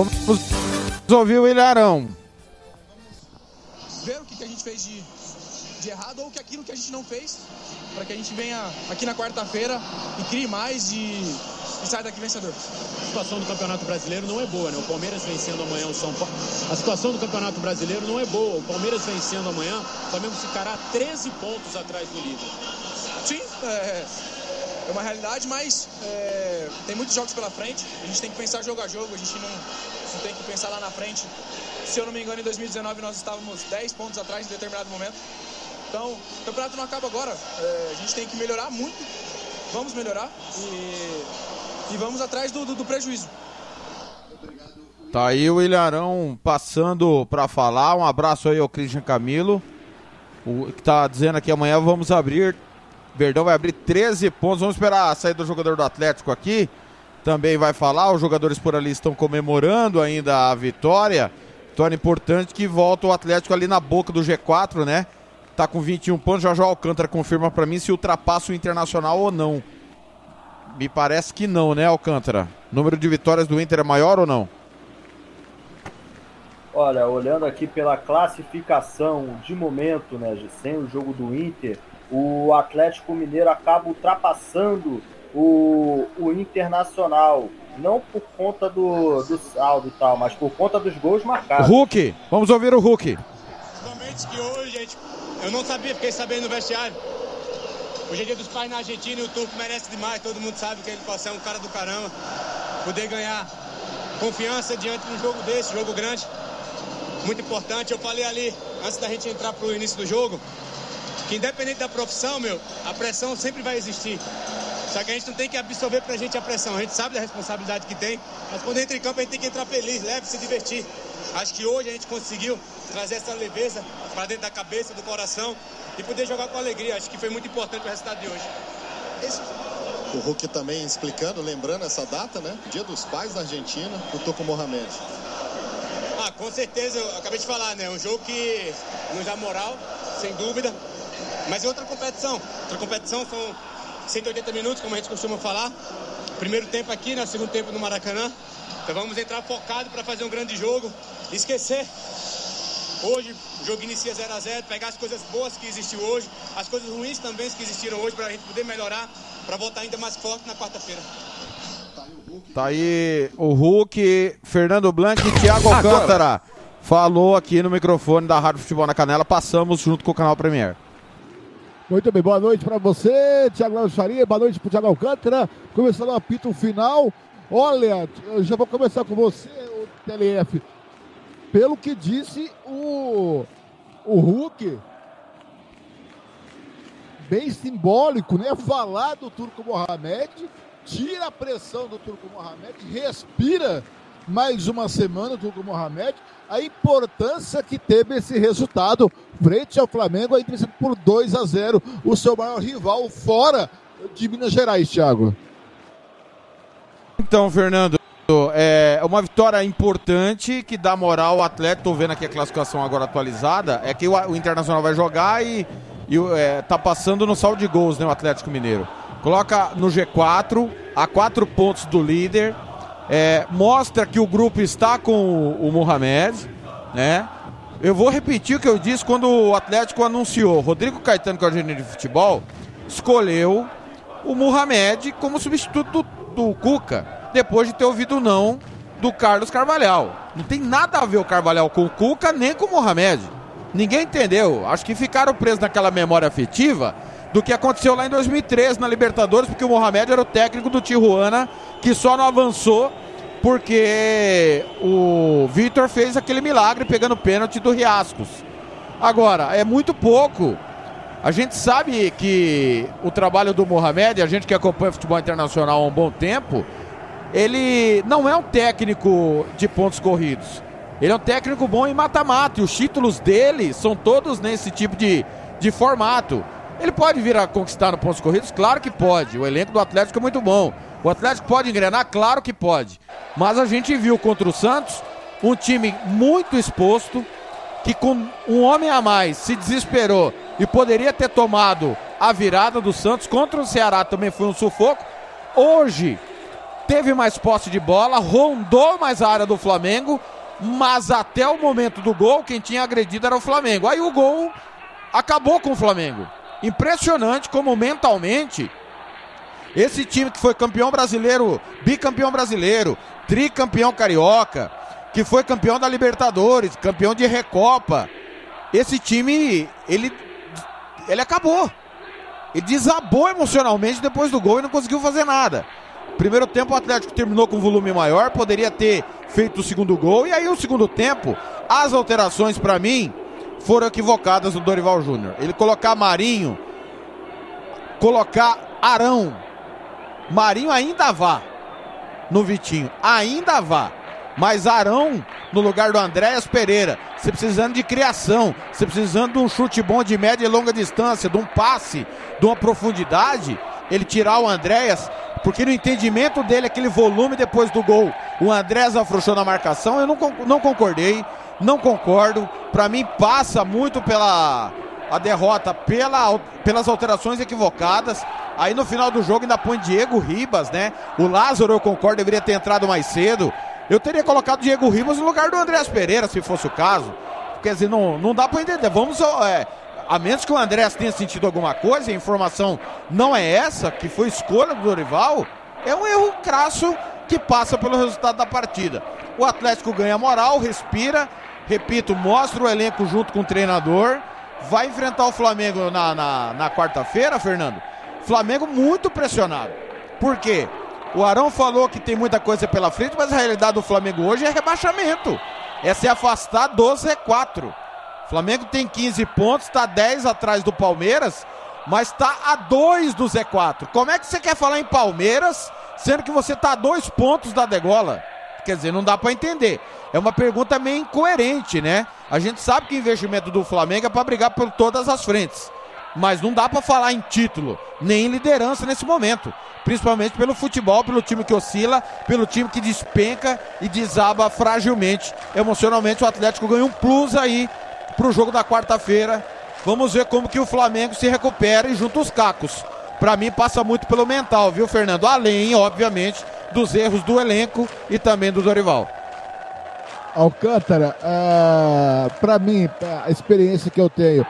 Vamos ouvir o Ilharão. Ver o que, que a gente fez de, de errado ou que aquilo que a gente não fez, para que a gente venha aqui na quarta-feira e crie mais e, e saia daqui vencedor. A situação do Campeonato Brasileiro não é boa, né? O Palmeiras vencendo amanhã o São Paulo. A situação do Campeonato Brasileiro não é boa. O Palmeiras vencendo amanhã, o Flamengo ficará 13 pontos atrás do líder. Sim, é, é uma realidade, mas é, tem muitos jogos pela frente. A gente tem que pensar jogo a jogo, a gente não, não tem que pensar lá na frente. Se eu não me engano, em 2019 nós estávamos 10 pontos atrás em determinado momento. Então, o campeonato não acaba agora. É, a gente tem que melhorar muito. Vamos melhorar e, e vamos atrás do, do, do prejuízo. Tá aí o Ilharão passando para falar. Um abraço aí ao Christian Camilo. O que tá dizendo aqui amanhã vamos abrir. Verdão vai abrir 13 pontos. Vamos esperar a saída do jogador do Atlético aqui. Também vai falar. Os jogadores por ali estão comemorando ainda a vitória. Vitória importante que volta o Atlético ali na boca do G4, né? Tá com 21 pontos. Já já Alcântara confirma para mim se ultrapassa o Internacional ou não. Me parece que não, né, Alcântara? O número de vitórias do Inter é maior ou não? Olha, olhando aqui pela classificação de momento, né, sem o jogo do Inter, o Atlético Mineiro acaba ultrapassando o, o Internacional. Não por conta do, do saldo e tal, mas por conta dos gols marcados. Hulk, vamos ouvir o Hulk. Principalmente que hoje, gente, eu não sabia, fiquei sabendo no vestiário. Hoje é dia dos pais na Argentina e o Turco merece demais. Todo mundo sabe que ele pode ser um cara do caramba. Poder ganhar confiança diante de um jogo desse, jogo grande. Muito importante. Eu falei ali, antes da gente entrar pro início do jogo, que independente da profissão, meu, a pressão sempre vai existir. Só que a gente não tem que absorver pra gente a pressão. A gente sabe da responsabilidade que tem, mas quando entra em campo a gente tem que entrar feliz, leve, se divertir. Acho que hoje a gente conseguiu trazer essa leveza para dentro da cabeça, do coração e poder jogar com alegria. Acho que foi muito importante o resultado de hoje. Esse... O Hulk também explicando, lembrando essa data, né? Dia dos Pais da Argentina, o Toco Mohamed. Ah, com certeza, eu acabei de falar, né? Um jogo que nos dá moral, sem dúvida. Mas é outra competição. Outra competição são 180 minutos, como a gente costuma falar. Primeiro tempo aqui, né? Segundo tempo no Maracanã. Então vamos entrar focado para fazer um grande jogo. Esquecer. Hoje o jogo inicia 0 a 0 pegar as coisas boas que existiu hoje, as coisas ruins também que existiram hoje, para a gente poder melhorar, para voltar ainda mais forte na quarta-feira. Tá aí o Hulk, Fernando Blanc e Thiago Alcântara. Falou aqui no microfone da Rádio Futebol na Canela. Passamos junto com o canal Premier. Muito bem, boa noite para você, Thiago Lemos Faria, boa noite para o Thiago Alcântara. Começando o apito final. Olha, já vou começar com você, o TLF. Pelo que disse o, o Hulk, bem simbólico, né? Falar do Turco Mohamed, tira a pressão do Turco Mohamed, respira mais uma semana o Turco Mohamed, a importância que teve esse resultado frente ao Flamengo, aí por 2 a 0 o seu maior rival fora de Minas Gerais, Thiago. Então, Fernando, é uma vitória importante que dá moral ao atleta. Tô vendo aqui a classificação agora atualizada. É que o, o Internacional vai jogar e, e é, tá passando no saldo de gols, né? O Atlético Mineiro. Coloca no G4, a quatro pontos do líder. É, mostra que o grupo está com o, o Mohamed, né? Eu vou repetir o que eu disse quando o Atlético anunciou. Rodrigo Caetano, que é o gerente de futebol, escolheu o Mohamed como substituto do, do Cuca, depois de ter ouvido o não do Carlos Carvalhal. Não tem nada a ver o Carvalhal com o Cuca, nem com o Mohamed. Ninguém entendeu. Acho que ficaram presos naquela memória afetiva do que aconteceu lá em 2013 na Libertadores, porque o Mohamed era o técnico do Tijuana, que só não avançou porque o Vitor fez aquele milagre pegando pênalti do Riascos. Agora, é muito pouco. A gente sabe que o trabalho do Mohamed, a gente que acompanha futebol internacional há um bom tempo, ele não é um técnico de pontos corridos. Ele é um técnico bom em mata-mata e os títulos dele são todos nesse tipo de, de formato. Ele pode vir a conquistar no pontos corridos? Claro que pode. O elenco do Atlético é muito bom. O Atlético pode engrenar? Claro que pode. Mas a gente viu contra o Santos um time muito exposto, que com um homem a mais se desesperou e poderia ter tomado a virada do Santos. Contra o Ceará também foi um sufoco. Hoje teve mais posse de bola, rondou mais a área do Flamengo, mas até o momento do gol, quem tinha agredido era o Flamengo. Aí o gol acabou com o Flamengo. Impressionante como mentalmente esse time que foi campeão brasileiro, bicampeão brasileiro, tricampeão carioca, que foi campeão da Libertadores, campeão de Recopa. Esse time, ele, ele acabou. Ele desabou emocionalmente depois do gol e não conseguiu fazer nada. Primeiro tempo o Atlético terminou com volume maior, poderia ter feito o segundo gol. E aí o segundo tempo, as alterações para mim foram equivocadas do Dorival Júnior. Ele colocar Marinho, colocar Arão. Marinho ainda vá no Vitinho, ainda vá. Mas Arão no lugar do Andréas Pereira. Você precisando de criação, você precisando de um chute bom de média e longa distância, de um passe, de uma profundidade. Ele tirar o Andréas, porque no entendimento dele, aquele volume depois do gol, o Andréas afrouxou na marcação. Eu não, não concordei, não concordo. Para mim, passa muito pela a derrota pela, pelas alterações equivocadas. Aí no final do jogo ainda põe Diego Ribas, né? O Lázaro, eu concordo, deveria ter entrado mais cedo. Eu teria colocado Diego Ribas no lugar do Andréas Pereira, se fosse o caso. Quer dizer, não, não dá para entender. Vamos. É, a menos que o Andréas tenha sentido alguma coisa, a informação não é essa, que foi escolha do Dorival, é um erro crasso que passa pelo resultado da partida. O Atlético ganha moral, respira, repito, mostra o elenco junto com o treinador, vai enfrentar o Flamengo na, na, na quarta-feira, Fernando. Flamengo muito pressionado. Por quê? O Arão falou que tem muita coisa pela frente, mas a realidade do Flamengo hoje é rebaixamento. É se afastar do Z4. O Flamengo tem 15 pontos, está 10 atrás do Palmeiras, mas está a 2 do Z4. Como é que você quer falar em Palmeiras, sendo que você está a 2 pontos da degola? Quer dizer, não dá para entender. É uma pergunta meio incoerente, né? A gente sabe que o investimento do Flamengo é para brigar por todas as frentes. Mas não dá para falar em título, nem em liderança nesse momento. Principalmente pelo futebol, pelo time que oscila, pelo time que despenca e desaba fragilmente. Emocionalmente, o Atlético ganha um plus aí pro jogo da quarta-feira. Vamos ver como que o Flamengo se recupera e junta os cacos. Para mim passa muito pelo mental, viu, Fernando? Além, obviamente, dos erros do elenco e também do Dorival. Alcântara, ah, para mim, a experiência que eu tenho,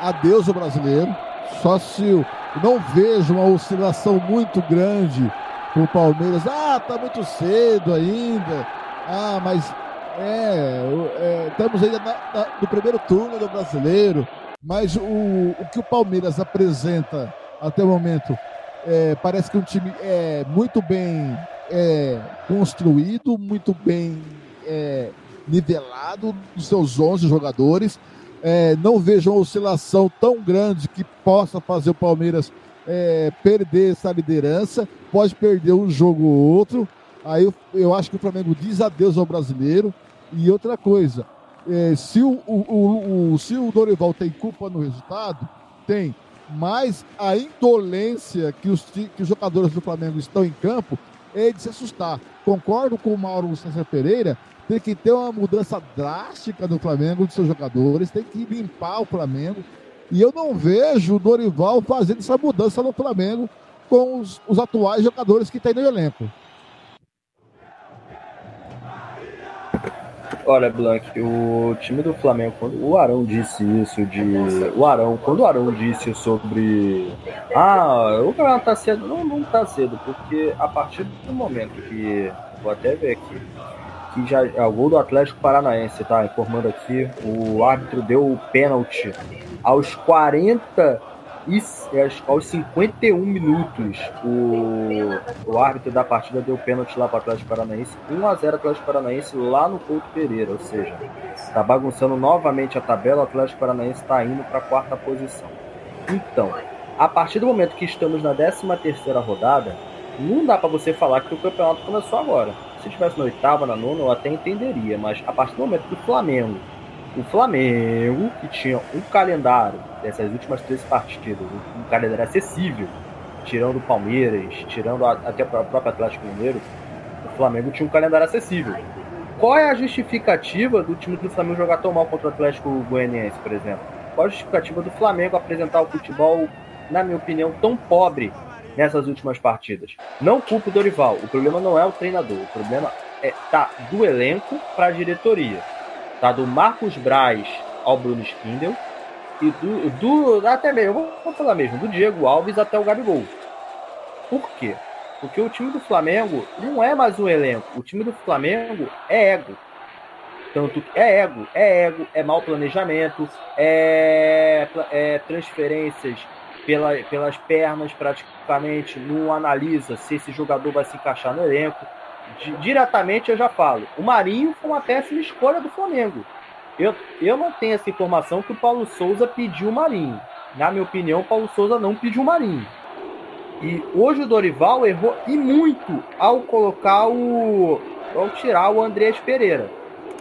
adeus o brasileiro. Só se eu não vejo uma oscilação muito grande o Palmeiras. Ah, tá muito cedo ainda. Ah, mas é, é estamos ainda na, na, no primeiro turno do brasileiro. Mas o, o que o Palmeiras apresenta até o momento é, parece que é um time é muito bem é, construído, muito bem é, nivelado dos seus 11 jogadores é, não vejo uma oscilação tão grande que possa fazer o Palmeiras é, perder essa liderança. Pode perder um jogo ou outro. Aí eu, eu, acho que o Flamengo diz adeus ao brasileiro. E outra coisa, é, se, o, o, o, se o Dorival tem culpa no resultado, tem. Mas a indolência que os, que os jogadores do Flamengo estão em campo é de se assustar. Concordo com o Mauro César Pereira tem que ter uma mudança drástica no Flamengo, de seus jogadores, tem que limpar o Flamengo. E eu não vejo o Dorival fazendo essa mudança no Flamengo com os, os atuais jogadores que tem no elenco. Olha, Blank, o time do Flamengo, quando o Arão disse isso de. O Arão, quando o Arão disse sobre. Ah, o campeonato tá cedo. Não, não tá cedo, porque a partir do momento que. Vou até ver aqui que já é o gol do Atlético Paranaense, tá? Informando aqui, o árbitro deu o pênalti aos 40 e aos 51 minutos. O, o árbitro da partida deu pênalti lá para o Atlético Paranaense, 1 a 0 Atlético Paranaense lá no Couto Pereira, ou seja, está bagunçando novamente a tabela, o Atlético Paranaense está indo para a quarta posição. Então, a partir do momento que estamos na 13 terceira rodada, não dá para você falar que o campeonato começou agora. Se tivesse na oitava, na nona, eu até entenderia, mas a partir do momento que o Flamengo, o Flamengo, que tinha um calendário dessas últimas três partidas, um calendário acessível, tirando o Palmeiras, tirando até o próprio Atlético Mineiro, o Flamengo tinha um calendário acessível. Qual é a justificativa do time do Flamengo jogar tão mal contra o Atlético Goianiense, por exemplo? Qual a justificativa do Flamengo apresentar o futebol, na minha opinião, tão pobre nessas últimas partidas? Não culpo o Dorival. O problema não é o treinador. O problema é tá do elenco para a diretoria. Tá do Marcos Braz ao Bruno Spindel e do, do até mesmo, vou falar mesmo, do Diego Alves até o Gabigol. Por quê? Porque o time do Flamengo não é mais um elenco. O time do Flamengo é ego. Tanto é ego, é ego, é mau planejamento, é, é transferências pela, pelas pernas praticamente, não analisa se esse jogador vai se encaixar no elenco. Diretamente eu já falo, o Marinho foi uma péssima escolha do Flamengo. Eu, eu não tenho essa informação que o Paulo Souza pediu o Marinho. Na minha opinião, o Paulo Souza não pediu o Marinho. E hoje o Dorival errou e muito ao colocar o. ao tirar o Andrés Pereira.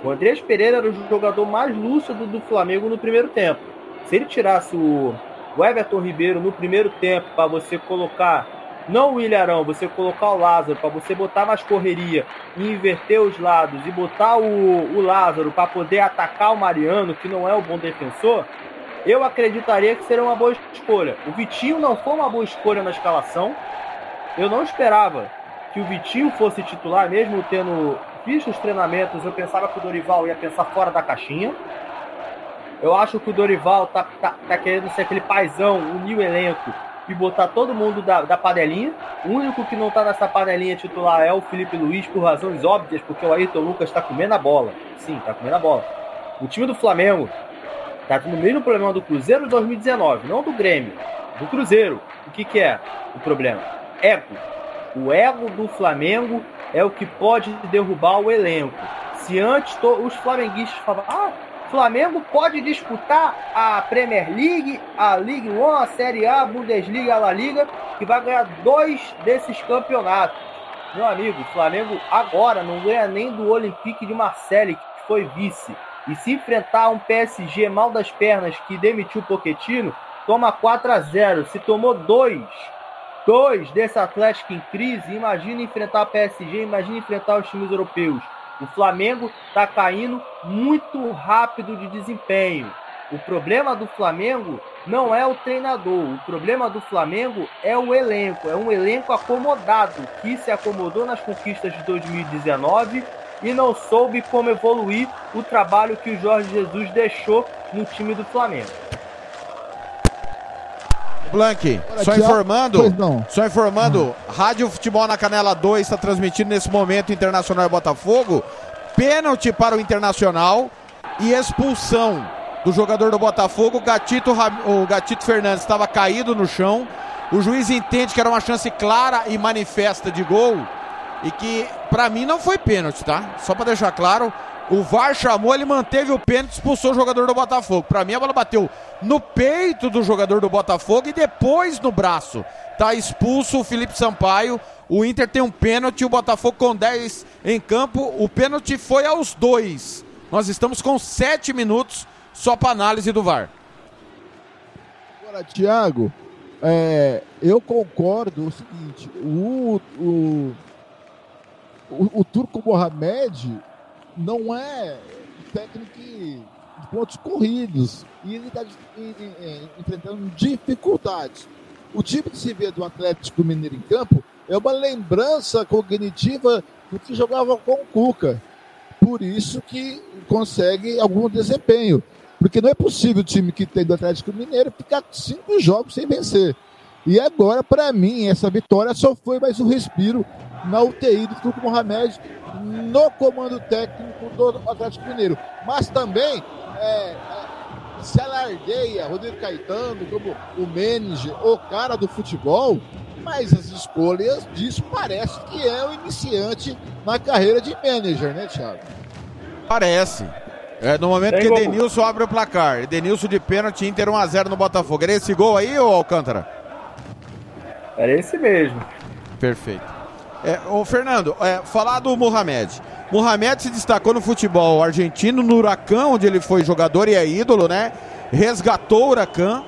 O Andrés Pereira era o jogador mais lúcido do Flamengo no primeiro tempo. Se ele tirasse o, o Everton Ribeiro no primeiro tempo para você colocar, não o Ilharão, você colocar o Lázaro, para você botar mais correria e inverter os lados e botar o, o Lázaro para poder atacar o Mariano, que não é o bom defensor, eu acreditaria que seria uma boa escolha. O Vitinho não foi uma boa escolha na escalação. Eu não esperava que o Vitinho fosse titular, mesmo tendo visto os treinamentos. Eu pensava que o Dorival ia pensar fora da caixinha. Eu acho que o Dorival tá, tá, tá querendo ser aquele paizão, unir o elenco e botar todo mundo da, da panelinha. O único que não tá nessa panelinha titular é o Felipe Luiz, por razões óbvias, porque o Ayrton Lucas tá comendo a bola. Sim, tá comendo a bola. O time do Flamengo Tá no mesmo problema do Cruzeiro de 2019, não do Grêmio, do Cruzeiro. O que, que é o problema? Ego. O ego do Flamengo é o que pode derrubar o elenco. Se antes os flamenguistas falavam, ah, Flamengo pode disputar a Premier League, a League One, a Série A, a Bundesliga, a La Liga, que vai ganhar dois desses campeonatos. Meu amigo, o Flamengo agora não ganha nem do Olympique de Marseille, que foi vice. E se enfrentar um PSG mal das pernas que demitiu o Poquetino, toma 4 a 0. Se tomou dois, dois desse Atlético em crise, imagina enfrentar o PSG, imagina enfrentar os times europeus. O Flamengo está caindo muito rápido de desempenho. O problema do Flamengo não é o treinador, o problema do Flamengo é o elenco. É um elenco acomodado que se acomodou nas conquistas de 2019 e não soube como evoluir o trabalho que o Jorge Jesus deixou no time do Flamengo. Blank, só informando, só informando, Rádio Futebol na Canela 2 está transmitindo nesse momento Internacional e Botafogo, pênalti para o Internacional e expulsão do jogador do Botafogo, o Gatito, o Gatito Fernandes. Estava caído no chão, o juiz entende que era uma chance clara e manifesta de gol, e que para mim não foi pênalti, tá? Só para deixar claro, o VAR chamou, ele manteve o pênalti, expulsou o jogador do Botafogo. Para mim a bola bateu no peito do jogador do Botafogo e depois no braço. Tá expulso o Felipe Sampaio. O Inter tem um pênalti, o Botafogo com 10 em campo. O pênalti foi aos dois. Nós estamos com 7 minutos só para análise do VAR. Agora, Thiago, é, eu concordo o seguinte: o, o, o, o Turco Mohamed não é técnico de pontos corridos e ele está enfrentando dificuldades. O time que se vê do Atlético Mineiro em campo é uma lembrança cognitiva do que jogava com o Cuca. Por isso que consegue algum desempenho. Porque não é possível o time que tem do Atlético Mineiro ficar cinco jogos sem vencer. E agora, para mim, essa vitória só foi mais um respiro na UTI do Turco Mohamed, no comando técnico do Atlético Mineiro. Mas também é, é, se alardeia Rodrigo Caetano como o manager, o cara do futebol, mas as escolhas disso parece que é o iniciante na carreira de manager, né, Thiago? Parece. É, no momento Tem que Edenilson abre o placar, Edenilson de pênalti, Inter 1x0 no Botafogo. Era esse gol aí, ou Alcântara? Era esse mesmo. Perfeito. É, ô Fernando, é, falar do Mohamed. Mohamed se destacou no futebol argentino, no Huracan, onde ele foi jogador e é ídolo, né? Resgatou o Huracan,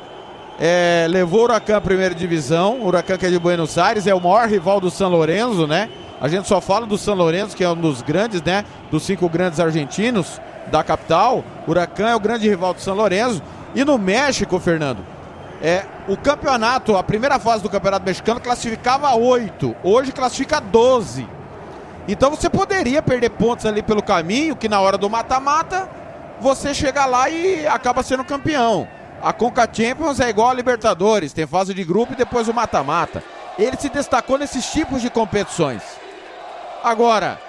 é, levou o Huracan à primeira divisão. O Huracan que é de Buenos Aires, é o maior rival do São Lourenço, né? A gente só fala do São Lourenço, que é um dos grandes, né? Dos cinco grandes argentinos da capital. O Huracan é o grande rival do São Lourenço. E no México, Fernando, é, o campeonato, a primeira fase do campeonato mexicano classificava oito. Hoje classifica 12. Então você poderia perder pontos ali pelo caminho, que na hora do mata-mata você chega lá e acaba sendo campeão. A Conca Champions é igual a Libertadores, tem fase de grupo e depois o mata-mata. Ele se destacou nesses tipos de competições. Agora,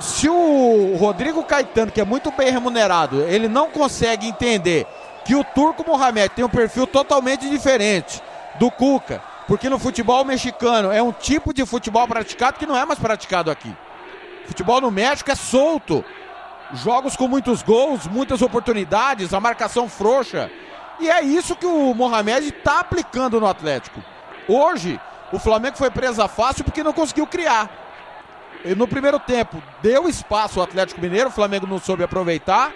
se o Rodrigo Caetano, que é muito bem remunerado, ele não consegue entender que o Turco Mohamed tem um perfil totalmente diferente do Cuca, porque no futebol mexicano é um tipo de futebol praticado que não é mais praticado aqui. Futebol no México é solto. Jogos com muitos gols, muitas oportunidades, a marcação frouxa. E é isso que o Mohamed está aplicando no Atlético. Hoje, o Flamengo foi presa fácil porque não conseguiu criar. No primeiro tempo, deu espaço ao Atlético Mineiro, o Flamengo não soube aproveitar.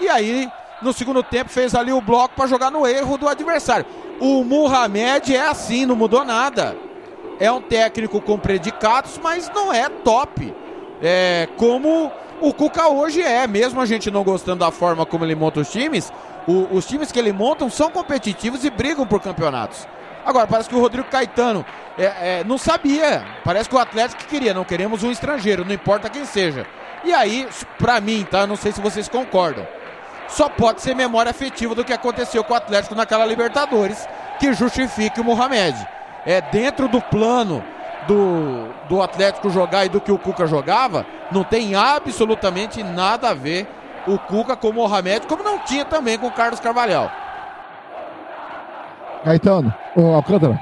E aí, no segundo tempo, fez ali o bloco para jogar no erro do adversário. O Mohamed é assim, não mudou nada. É um técnico com predicados, mas não é top. É como o Cuca hoje é, mesmo a gente não gostando da forma como ele monta os times, o, os times que ele monta são competitivos e brigam por campeonatos. Agora, parece que o Rodrigo Caetano é, é, não sabia. Parece que o Atlético queria, não queremos um estrangeiro, não importa quem seja. E aí, pra mim, tá? Não sei se vocês concordam. Só pode ser memória afetiva do que aconteceu com o Atlético naquela Libertadores que justifique o Mohamed. É dentro do plano do, do Atlético jogar e do que o Cuca jogava, não tem absolutamente nada a ver o Cuca com o Mohamed, como não tinha também com o Carlos Carvalhal. Caetano, o Alcântara.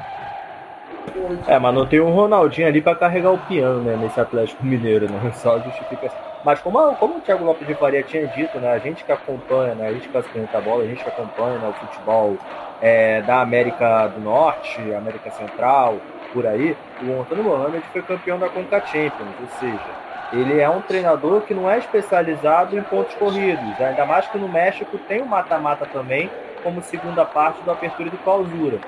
É, mas não tem um Ronaldinho ali para carregar o piano, né, nesse Atlético Mineiro, né? Só justifica. Mas como, como o Thiago Lopes de Faria tinha dito, né, a gente que acompanha, né, a gente que assiste a bola, a gente que acompanha né, o futebol é, da América do Norte, América Central, por aí, o Antônio Mohamed foi campeão da Conca Champions, ou seja, ele é um treinador que não é especializado em pontos corridos, ainda mais que no México tem o mata-mata também, como segunda parte do apertura e do clausura.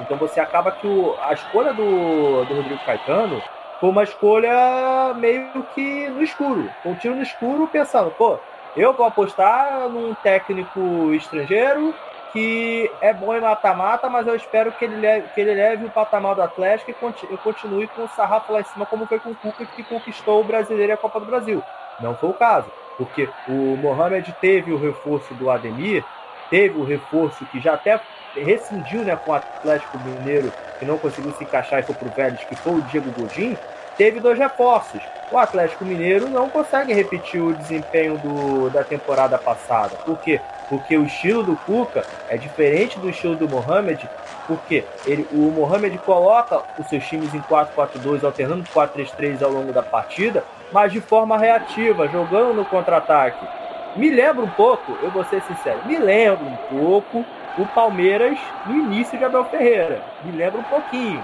Então você acaba que o, a escolha do, do Rodrigo Caetano foi uma escolha meio que no escuro, um tiro no escuro pensando, pô, eu vou apostar num técnico estrangeiro que é bom em mata-mata, mas eu espero que ele, leve, que ele leve o patamar do Atlético e eu continue com o sarrafo lá em cima, como foi com o Cuca que conquistou o Brasileiro e a Copa do Brasil. Não foi o caso, porque o Mohamed teve o reforço do Ademir, teve o reforço que já até rescindiu né, com o Atlético Mineiro, que não conseguiu se encaixar e foi pro Vélez, que foi o Diego Godin, teve dois reforços. O Atlético Mineiro não consegue repetir o desempenho do, da temporada passada. Por quê? Porque o estilo do Cuca é diferente do estilo do Mohamed, porque ele, o Mohamed coloca os seus times em 4-4-2, alternando 4-3-3 ao longo da partida, mas de forma reativa, jogando no contra-ataque. Me lembra um pouco, eu vou ser sincero, me lembra um pouco o Palmeiras no início de Abel Ferreira. Me lembra um pouquinho.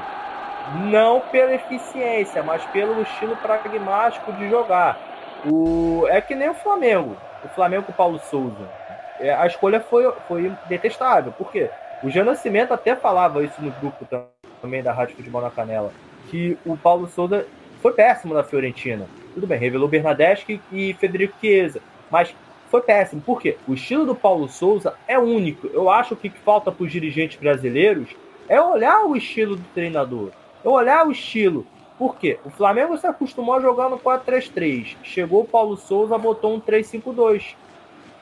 Não pela eficiência, mas pelo estilo pragmático de jogar. O... É que nem o Flamengo. O Flamengo com o Paulo Souza. É, a escolha foi, foi detestável. Por quê? O Jean Nascimento até falava isso no grupo também da Rádio Futebol na Canela. Que o Paulo Souza foi péssimo na Fiorentina. Tudo bem, revelou Bernadette e Federico Chiesa. Mas foi péssimo. Por quê? O estilo do Paulo Souza é único. Eu acho que o que falta para os dirigentes brasileiros é olhar o estilo do treinador. É olhar o estilo. Por quê? O Flamengo se acostumou a jogar no 4-3-3. Chegou o Paulo Souza, botou um 3-5-2.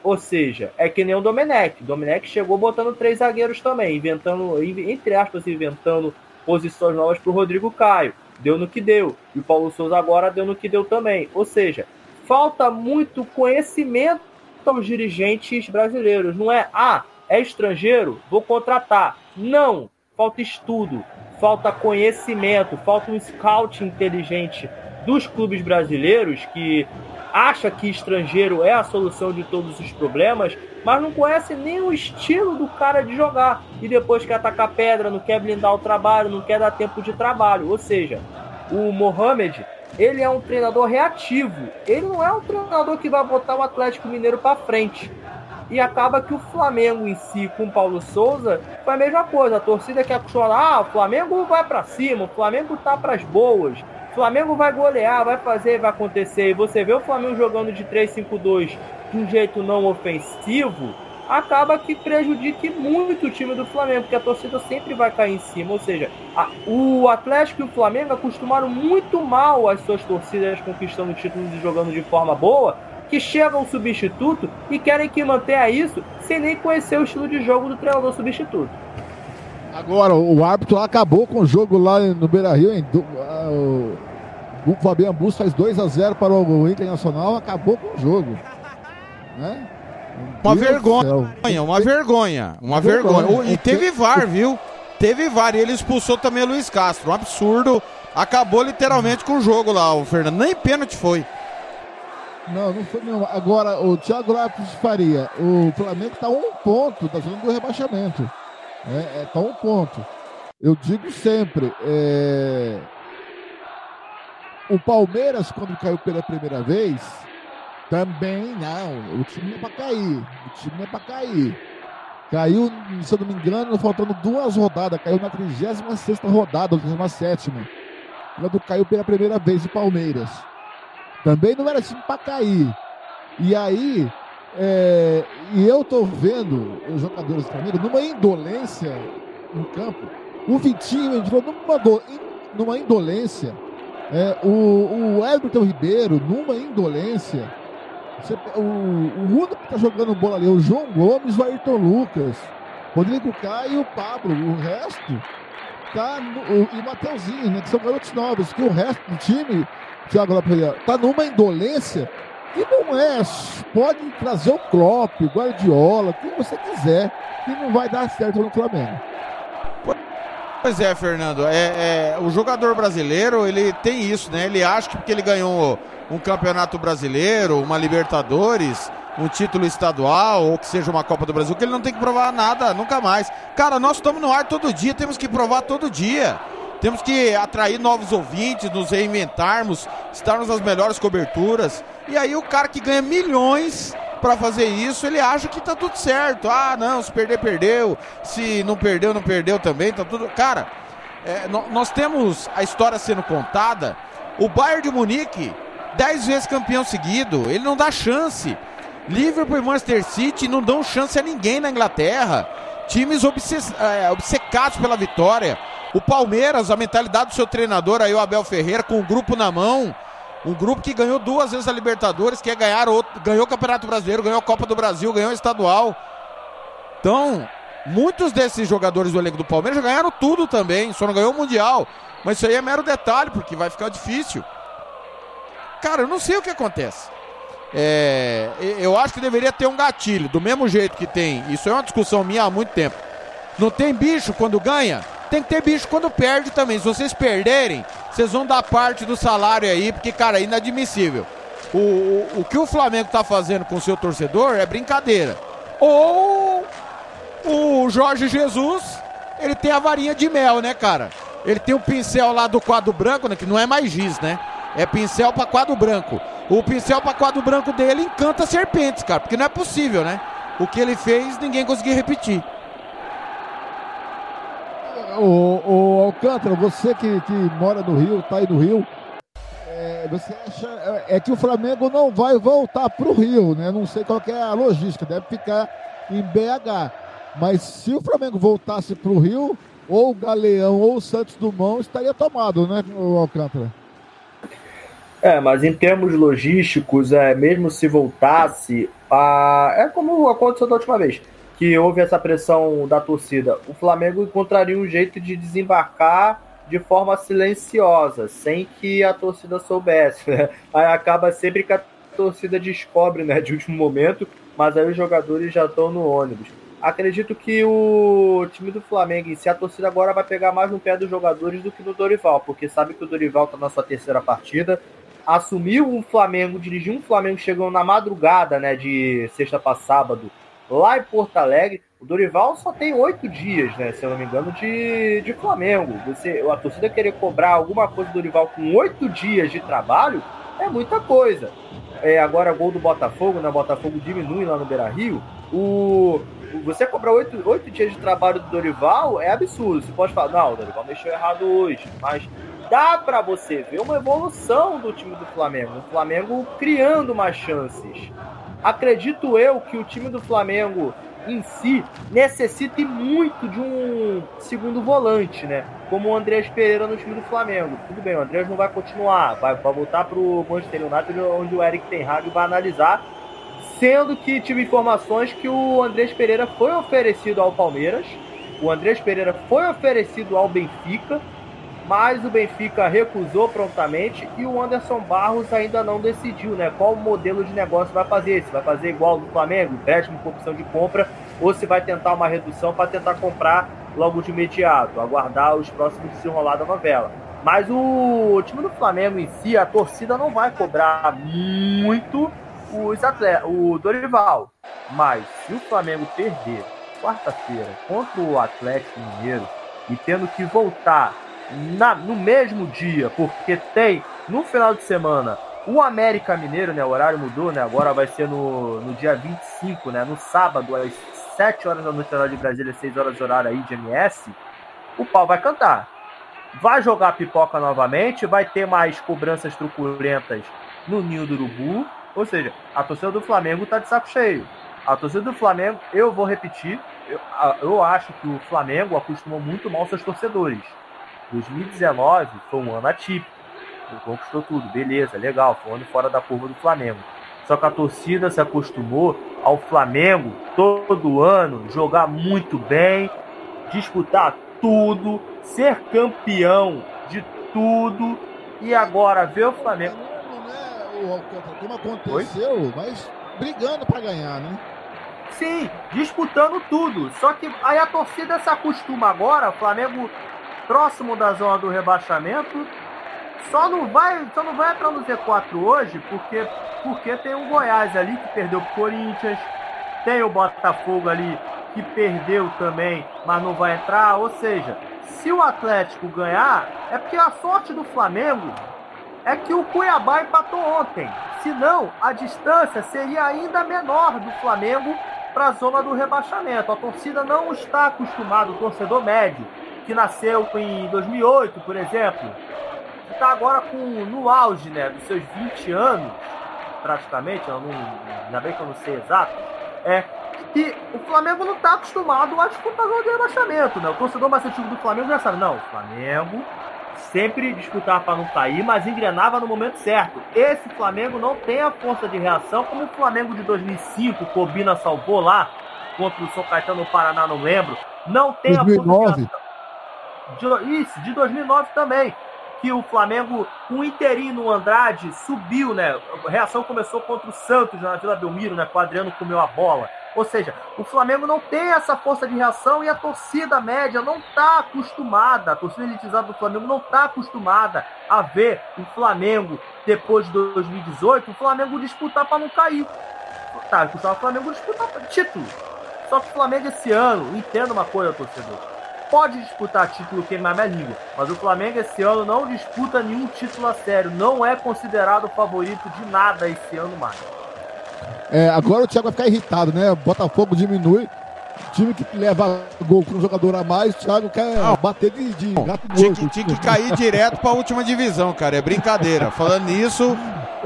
Ou seja, é que nem o Domenech. O Domenech chegou botando três zagueiros também, inventando, entre aspas, inventando posições novas para o Rodrigo Caio. Deu no que deu. E o Paulo Souza agora deu no que deu também. Ou seja, falta muito conhecimento aos dirigentes brasileiros. Não é, ah, é estrangeiro, vou contratar. Não, falta estudo, falta conhecimento, falta um scout inteligente dos clubes brasileiros que acha que estrangeiro é a solução de todos os problemas, mas não conhece nem o estilo do cara de jogar. E depois quer atacar pedra, não quer blindar o trabalho, não quer dar tempo de trabalho. Ou seja, o Mohamed, ele é um treinador reativo. Ele não é um treinador que vai botar o Atlético Mineiro para frente. E acaba que o Flamengo em si, com o Paulo Souza, foi a mesma coisa. A torcida quer chorar, ah, o Flamengo vai para cima, o Flamengo tá para as boas. O Flamengo vai golear, vai fazer, vai acontecer. E você vê o Flamengo jogando de 3-5-2 de um jeito não ofensivo, acaba que prejudique muito o time do Flamengo, porque a torcida sempre vai cair em cima. Ou seja, a, o Atlético e o Flamengo acostumaram muito mal as suas torcidas conquistando títulos e jogando de forma boa, que chega um substituto e querem que mantenha isso sem nem conhecer o estilo de jogo do treinador substituto. Agora, o árbitro acabou com o jogo lá no Beira Rio. Hein? O Fabiano Bus faz 2 a 0 para o Internacional, acabou com o jogo. Né? Uma vergonha, uma vergonha, uma vergonha. E teve VAR, viu? Teve VAR e ele expulsou também o Luiz Castro. Um absurdo. Acabou literalmente com o jogo lá, o Fernando. Nem pênalti foi. Não, não foi nenhum. Agora, o Thiago Lopes Faria, o Flamengo está a um ponto da zona do rebaixamento. Está é, é, tá um ponto. Eu digo sempre, é... o Palmeiras, quando caiu pela primeira vez, também não. O time é para cair. O time é para cair. Caiu, se eu não me engano, faltando duas rodadas. Caiu na 36 rodada, 37. Quando caiu pela primeira vez o Palmeiras. Também não era time para cair. E aí, é, e eu tô vendo os jogadores do Flamengo numa indolência no campo. O Vitinho entrou numa, do, numa indolência. É, o, o Everton Ribeiro numa indolência. Você, o, o que tá jogando bola ali é o João Gomes, o Ayrton Lucas, Rodrigo Caio e o Pablo. O resto tá. No, o, e o Mateuzinho, né? Que são garotos novos. Que o resto do time, Thiago Lapelha, tá numa indolência que não é. Pode trazer o Klopp, o Guardiola, quem você quiser, que não vai dar certo no Flamengo. Pois é, Fernando. É, é, o jogador brasileiro, ele tem isso, né? Ele acha que porque ele ganhou um campeonato brasileiro, uma Libertadores, um título estadual ou que seja uma Copa do Brasil, que ele não tem que provar nada, nunca mais. Cara, nós estamos no ar todo dia, temos que provar todo dia. Temos que atrair novos ouvintes, nos reinventarmos, estarmos nas melhores coberturas. E aí o cara que ganha milhões para fazer isso, ele acha que tá tudo certo. Ah, não, se perder, perdeu. Se não perdeu, não perdeu também, tá tudo. Cara, é, nós temos a história sendo contada. O Bayern de Munique dez vezes campeão seguido, ele não dá chance. Liverpool e Manchester City não dão chance a ninguém na Inglaterra. Times é, obcecados pela vitória. O Palmeiras, a mentalidade do seu treinador aí, o Abel Ferreira, com o grupo na mão. Um grupo que ganhou duas vezes a Libertadores, quer ganhar outro, ganhou o Campeonato Brasileiro, ganhou a Copa do Brasil, ganhou o estadual. Então, muitos desses jogadores do elenco do Palmeiras já ganharam tudo também, só não ganhou o Mundial. Mas isso aí é mero detalhe, porque vai ficar difícil. Cara, eu não sei o que acontece. É, eu acho que deveria ter um gatilho, do mesmo jeito que tem. Isso é uma discussão minha há muito tempo. Não tem bicho quando ganha? Tem que ter bicho quando perde também. Se vocês perderem, vocês vão dar parte do salário aí, porque, cara, é inadmissível. O, o, o que o Flamengo tá fazendo com o seu torcedor é brincadeira. Ou o Jorge Jesus, ele tem a varinha de mel, né, cara? Ele tem o pincel lá do quadro branco, né, que não é mais giz, né? É pincel para quadro branco. O pincel para quadro branco dele encanta serpentes, cara, porque não é possível, né? O que ele fez, ninguém conseguiu repetir. O, o Alcântara, você que, que mora no Rio, tá aí no Rio, é, você acha é, é que o Flamengo não vai voltar para o Rio, né? Não sei qual é a logística, deve ficar em BH. Mas se o Flamengo voltasse para o Rio, ou o Galeão ou o Santos Dumont estaria tomado, né, Alcântara? É, mas em termos logísticos, é, mesmo se voltasse, a, é como aconteceu da última vez, que houve essa pressão da torcida. O Flamengo encontraria um jeito de desembarcar de forma silenciosa, sem que a torcida soubesse. Né? Aí acaba sempre que a torcida descobre, né, de último momento, mas aí os jogadores já estão no ônibus. Acredito que o time do Flamengo, se a torcida agora vai pegar mais no pé dos jogadores do que no Dorival, porque sabe que o Dorival está na sua terceira partida, assumiu um Flamengo, dirigiu um Flamengo chegando na madrugada, né, de sexta para sábado, lá em Porto Alegre, O Dorival só tem oito dias, né? Se eu não me engano, de, de Flamengo. Você, a torcida querer cobrar alguma coisa do Dorival com oito dias de trabalho é muita coisa. É, agora, gol do Botafogo, né? O Botafogo diminui lá no Beira Rio. O, você cobrar oito, oito dias de trabalho do Dorival é absurdo. Você pode falar, não, o Dorival mexeu errado hoje. Mas dá para você ver uma evolução do time do Flamengo. O Flamengo criando mais chances. Acredito eu que o time do Flamengo em si necessite muito de um segundo volante, né? Como o Andrés Pereira no time do Flamengo. Tudo bem, o Andrés não vai continuar, vai, vai voltar para o Manchester United, onde o Eric Ten Hag vai analisar. Sendo que tive informações que o Andrés Pereira foi oferecido ao Palmeiras, o Andrés Pereira foi oferecido ao Benfica, mas o Benfica recusou prontamente e o Anderson Barros ainda não decidiu, né? Qual modelo de negócio vai fazer? Se vai fazer igual do Flamengo, empréstimo com opção de compra, ou se vai tentar uma redução para tentar comprar logo de imediato, aguardar os próximos desenrolar da novela. Mas o time do Flamengo em si, a torcida não vai cobrar muito os atletas, o Dorival. Mas se o Flamengo perder quarta-feira contra o Atlético Mineiro e tendo que voltar na, no mesmo dia, porque tem no final de semana o América Mineiro, né? O horário mudou, né? Agora vai ser no, no dia 25, né? No sábado, às 7 horas da noite, horário de Brasília, 6 horas de horário aí de MS. O pau vai cantar. Vai jogar pipoca novamente, vai ter mais cobranças truculentas no ninho do urubu. Ou seja, a torcida do Flamengo tá de saco cheio. A torcida do Flamengo, eu vou repetir, eu, eu acho que o Flamengo acostumou muito mal seus torcedores. 2019 foi um ano atípico. Ele conquistou tudo, beleza, legal, foi um ano fora da curva do Flamengo. Só que a torcida se acostumou ao Flamengo todo ano jogar muito bem, disputar tudo, ser campeão de tudo e agora ver o Flamengo. Né, como aconteceu, Oi? mas brigando para ganhar, né? Sim, disputando tudo. Só que aí a torcida se acostuma agora, o Flamengo próximo da zona do rebaixamento. Só não vai, só não vai entrar no Z4 hoje porque, porque tem o Goiás ali que perdeu pro Corinthians, tem o Botafogo ali que perdeu também, mas não vai entrar. Ou seja, se o Atlético ganhar, é porque a sorte do Flamengo é que o Cuiabá empatou ontem. Senão, a distância seria ainda menor do Flamengo para a zona do rebaixamento. A torcida não está acostumada, o torcedor médio, que nasceu em 2008, por exemplo, que está agora com, no auge né, dos seus 20 anos, praticamente, eu não, ainda bem que eu não sei exato, é que o Flamengo não está acostumado a disputar o rebaixamento. Né? O torcedor mais antigo do Flamengo já sabe, não, o Flamengo sempre disputava para não cair, mas engrenava no momento certo. Esse Flamengo não tem a força de reação como o Flamengo de 2005, Cobina salvou lá contra o São Caetano no Paraná, não lembro. Não tem 2009. a força de reação de, isso, de 2009 também, que o Flamengo, o Interino no Andrade, subiu, né? A reação começou contra o Santos na Vila Belmiro, né? Com o Adriano comeu a bola. Ou seja, o Flamengo não tem essa força de reação e a torcida média não está acostumada, a torcida elitizada do Flamengo não está acostumada a ver o Flamengo, depois de 2018, o Flamengo disputar para não cair. Tá, o Flamengo disputar título. Só que o Flamengo esse ano, entenda uma coisa, torcedor pode disputar título queimar minha língua, mas o Flamengo esse ano não disputa nenhum título a sério, não é considerado favorito de nada esse ano mais. É, agora o Thiago vai ficar irritado, né? Botafogo diminui, time que leva gol com um jogador a mais, o Thiago quer não. bater de, de gato tinha que, tinha que cair direto para a última divisão, cara, é brincadeira. Falando nisso,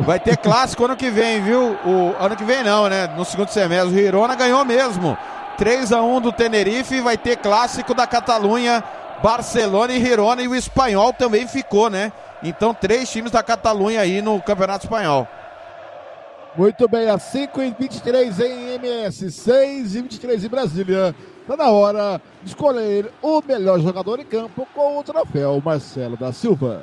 vai ter clássico ano que vem, viu? O ano que vem não, né? No segundo semestre, o Hirona ganhou mesmo. 3 a 1 do Tenerife, vai ter clássico da Catalunha, Barcelona e Girona e o espanhol também ficou, né? Então, três times da Catalunha aí no Campeonato Espanhol. Muito bem, às 5 e 23 em MS, 6 e 23 em Brasília. Está na hora de escolher o melhor jogador em campo com o troféu Marcelo da Silva.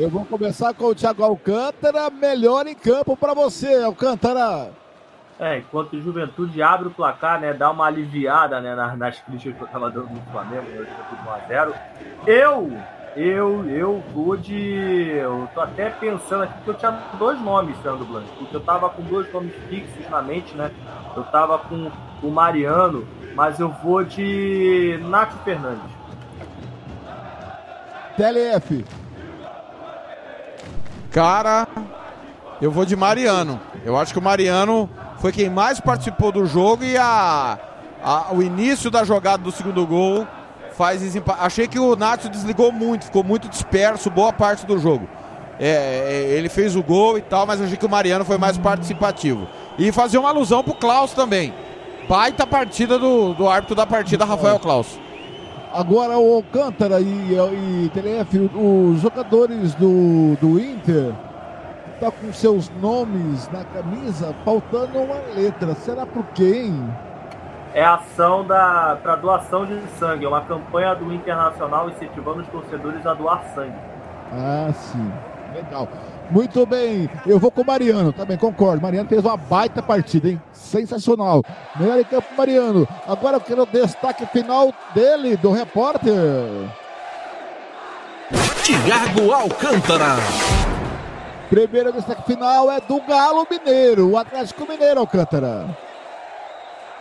Eu vou começar com o Thiago Alcântara, melhor em campo para você, Alcântara. É, enquanto o Juventude abre o placar, né, dá uma aliviada, né, nas, nas críticas que eu tava dando no Flamengo, né, Juventude 1x0. Eu, eu, eu vou de... Eu tô até pensando aqui que eu tinha dois nomes, Fernando Blanco, porque eu tava com dois nomes fixos na mente, né, eu tava com o Mariano, mas eu vou de Nath Fernandes. TLF. Cara, eu vou de Mariano. Eu acho que o Mariano foi quem mais participou do jogo e a, a o início da jogada do segundo gol faz desempate. Achei que o Nacho desligou muito, ficou muito disperso boa parte do jogo. É, é, ele fez o gol e tal, mas achei que o Mariano foi mais participativo. E fazer uma alusão pro Klaus também. Baita partida do, do árbitro da partida, Rafael Klaus. Agora o Alcântara e, e TLF, os jogadores do, do Inter tá com seus nomes na camisa, faltando uma letra. Será por quem? É a ação da para doação de sangue, é uma campanha do Internacional incentivando os torcedores a doar sangue. Ah, sim. Legal. Muito bem, eu vou com o Mariano, também concordo. Mariano fez uma baita partida, hein? Sensacional. Melhor em campo, Mariano. Agora eu quero o destaque final dele, do repórter. Tiago Alcântara. Primeiro destaque final é do Galo Mineiro, o Atlético Mineiro, Alcântara.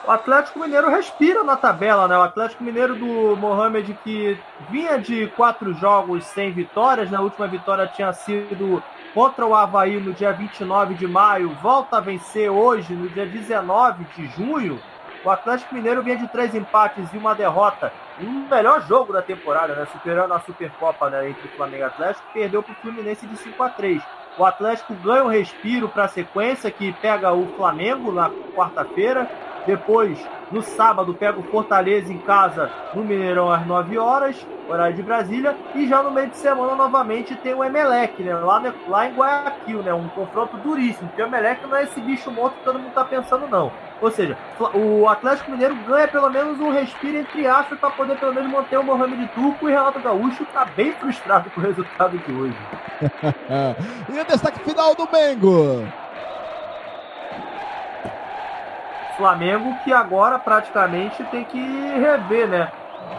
O Atlético Mineiro respira na tabela, né? O Atlético Mineiro do Mohamed que vinha de quatro jogos sem vitórias, na né? última vitória tinha sido contra o Havaí no dia 29 de maio, volta a vencer hoje, no dia 19 de junho. O Atlético Mineiro vinha de três empates e uma derrota. Um melhor jogo da temporada, né? Superando a Supercopa né? entre Flamengo e Atlético, perdeu para o Fluminense de 5 a 3 o Atlético ganha um respiro para a sequência, que pega o Flamengo na quarta-feira. Depois, no sábado, pega o Fortaleza em casa no Mineirão às 9 horas, horário de Brasília. E já no meio de semana, novamente, tem o Emelec, né? Lá, lá em Guayaquil, né? Um confronto duríssimo. Porque o Emelec não é esse bicho morto que todo mundo está pensando, não. Ou seja, o Atlético Mineiro ganha pelo menos um respiro entre aspas para poder pelo menos manter o Mohamed Turco e Renato Gaúcho está bem frustrado com o resultado de hoje. e o destaque final do Mengo. Flamengo que agora praticamente tem que rever, né?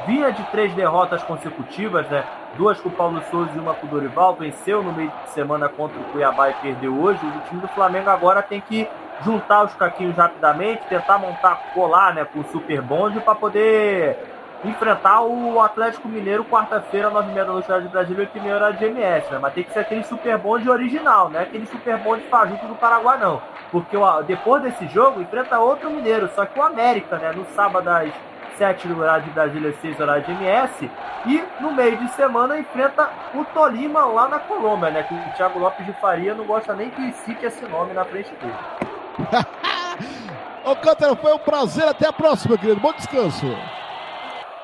Vinha de três derrotas consecutivas, né? Duas com o Paulo Souza e uma com o Dorival. Venceu no meio de semana contra o Cuiabá e perdeu hoje. O time do Flamengo agora tem que juntar os caquinhos rapidamente, tentar montar, colar né, com o Super Bonde para poder enfrentar o Atlético Mineiro quarta-feira, 9h30 da noite, de Brasília, 8h30 hora de MS, né? Mas tem que ser aquele Super Bonde original, né? Aquele Super Bonde fajuto do Paraguai, não. Porque depois desse jogo, enfrenta outro Mineiro, só que o América, né? No sábado às 7 do horário de Brasília, 6 horário de MS. E no meio de semana enfrenta o Tolima lá na Colômbia, né? Que o Thiago Lopes de Faria não gosta nem que cite esse nome na frente dele. Alcântara, foi um prazer. Até a próxima, querido. Bom descanso.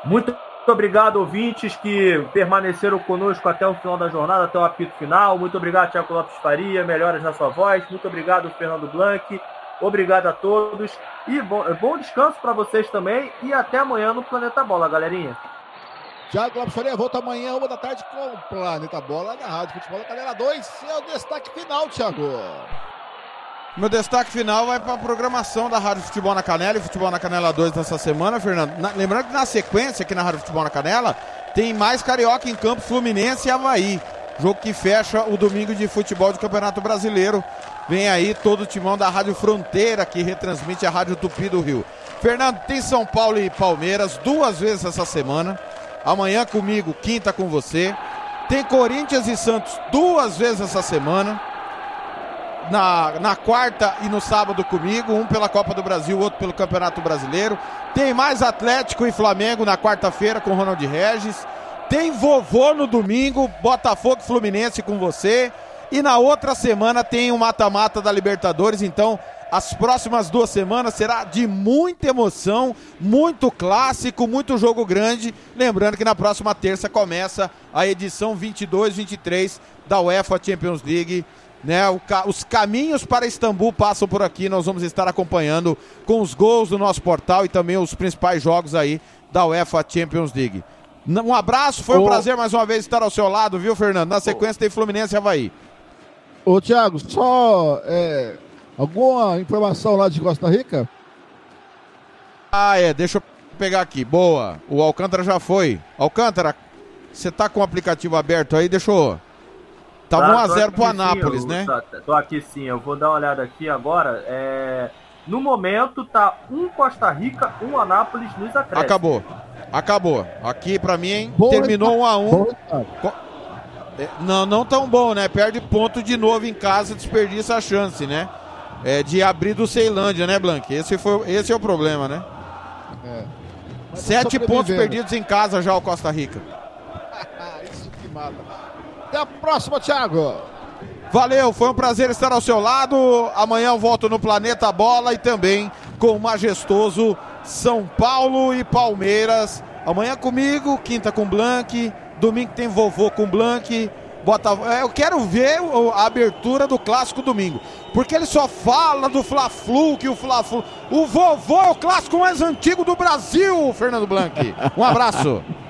Muito obrigado, ouvintes que permaneceram conosco até o final da jornada, até o apito final. Muito obrigado, Tiago Lopes Faria. Melhoras na sua voz. Muito obrigado, Fernando Blanc. Obrigado a todos. E bom, bom descanso para vocês também. E até amanhã no Planeta Bola, galerinha. Tiago Lopes Faria volta amanhã, uma da tarde, com o Planeta Bola na Rádio Futebol da Canela 2. Seu destaque final, Tiago. Meu destaque final vai para a programação da Rádio Futebol na Canela e Futebol na Canela 2 dessa semana, Fernando. Na, lembrando que na sequência aqui na Rádio Futebol na Canela tem mais Carioca em campo, Fluminense e Havaí. Jogo que fecha o domingo de futebol do Campeonato Brasileiro. Vem aí todo o timão da Rádio Fronteira que retransmite a Rádio Tupi do Rio. Fernando, tem São Paulo e Palmeiras duas vezes essa semana. Amanhã comigo, quinta com você. Tem Corinthians e Santos duas vezes essa semana na, na quarta e no sábado comigo, um pela Copa do Brasil, outro pelo Campeonato Brasileiro. Tem mais Atlético e Flamengo na quarta-feira com Ronald Regis. Tem vovô no domingo, Botafogo e Fluminense com você. E na outra semana tem o mata-mata da Libertadores, então as próximas duas semanas será de muita emoção, muito clássico, muito jogo grande. Lembrando que na próxima terça começa a edição 22-23 da UEFA Champions League né, o, os caminhos para Istambul passam por aqui. Nós vamos estar acompanhando com os gols do nosso portal e também os principais jogos aí da UEFA Champions League. Um abraço, foi um Ô. prazer mais uma vez estar ao seu lado, viu, Fernando? Na sequência tem Fluminense e Havaí. Ô, Thiago, só é, alguma informação lá de Costa Rica? Ah, é, deixa eu pegar aqui. Boa. O Alcântara já foi. Alcântara, você tá com o aplicativo aberto aí? Deixa eu. Tava Tá, tô 1x0 aqui pro sim, Anápolis, eu- né? tá- tô aqui sim, eu vou dar uma olhada aqui agora. É, No momento tá um Costa Rica, um Anápolis nos acréscimos. Acabou. Acabou. Aqui pra mim, hein? Bom terminou 1x1. Bom, Thiago. É, Não, não tão bom, né? Perde ponto de novo em casa, desperdiça a chance, né? É, de abrir do Ceilândia, né, Blank? Esse, foi, esse é o problema, né? Mas Sete pontos perdidos em casa já o Costa Rica. Isso que mata. Até a próxima, Thiago. Valeu, foi um prazer estar ao seu lado. Amanhã eu volto no Planeta Bola e também com o majestoso São Paulo e Palmeiras. Amanhã comigo, quinta com Blank, domingo tem vovô com Blank. Bota... é, Eu quero ver o- a abertura do clássico domingo. Porque ele só fala do Fla-Flu, que o Fla-Flu. O vovô é o clássico mais antigo do Brasil, Fernando Blanc. Um abraço.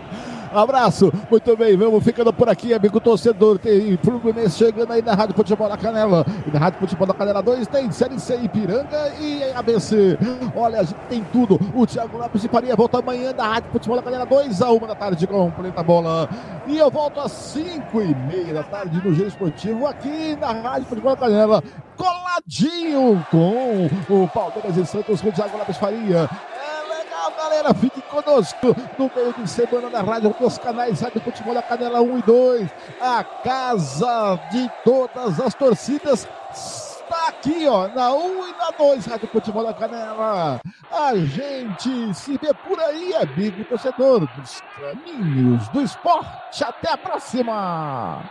Abraço, muito bem, vamos ficando por aqui, amigo torcedor. Tem Fluminense chegando aí na Rádio Futebol da Canela. E na Rádio Futebol da Canela 2 tem Série C Ipiranga e ABC. Olha, a gente tem tudo. O Thiago Lopes de Faria volta amanhã da Rádio Futebol da Canela 2 a 1 da tarde com o Planeta Bola. E eu volto às 5 e meia da tarde no Giro Esportivo aqui na Rádio Futebol da Canela. Coladinho com o Palmeiras e Santos com o Thiago Lopes Faria. Legal, galera. Fique conosco no meio de semana na rádio dos canais Rádio Futebol da Canela 1 e 2. A casa de todas as torcidas está aqui, ó, na 1 e na 2, Rádio Futebol da Canela. A gente se vê por aí, amigo torcedor dos caminhos do esporte. Até a próxima!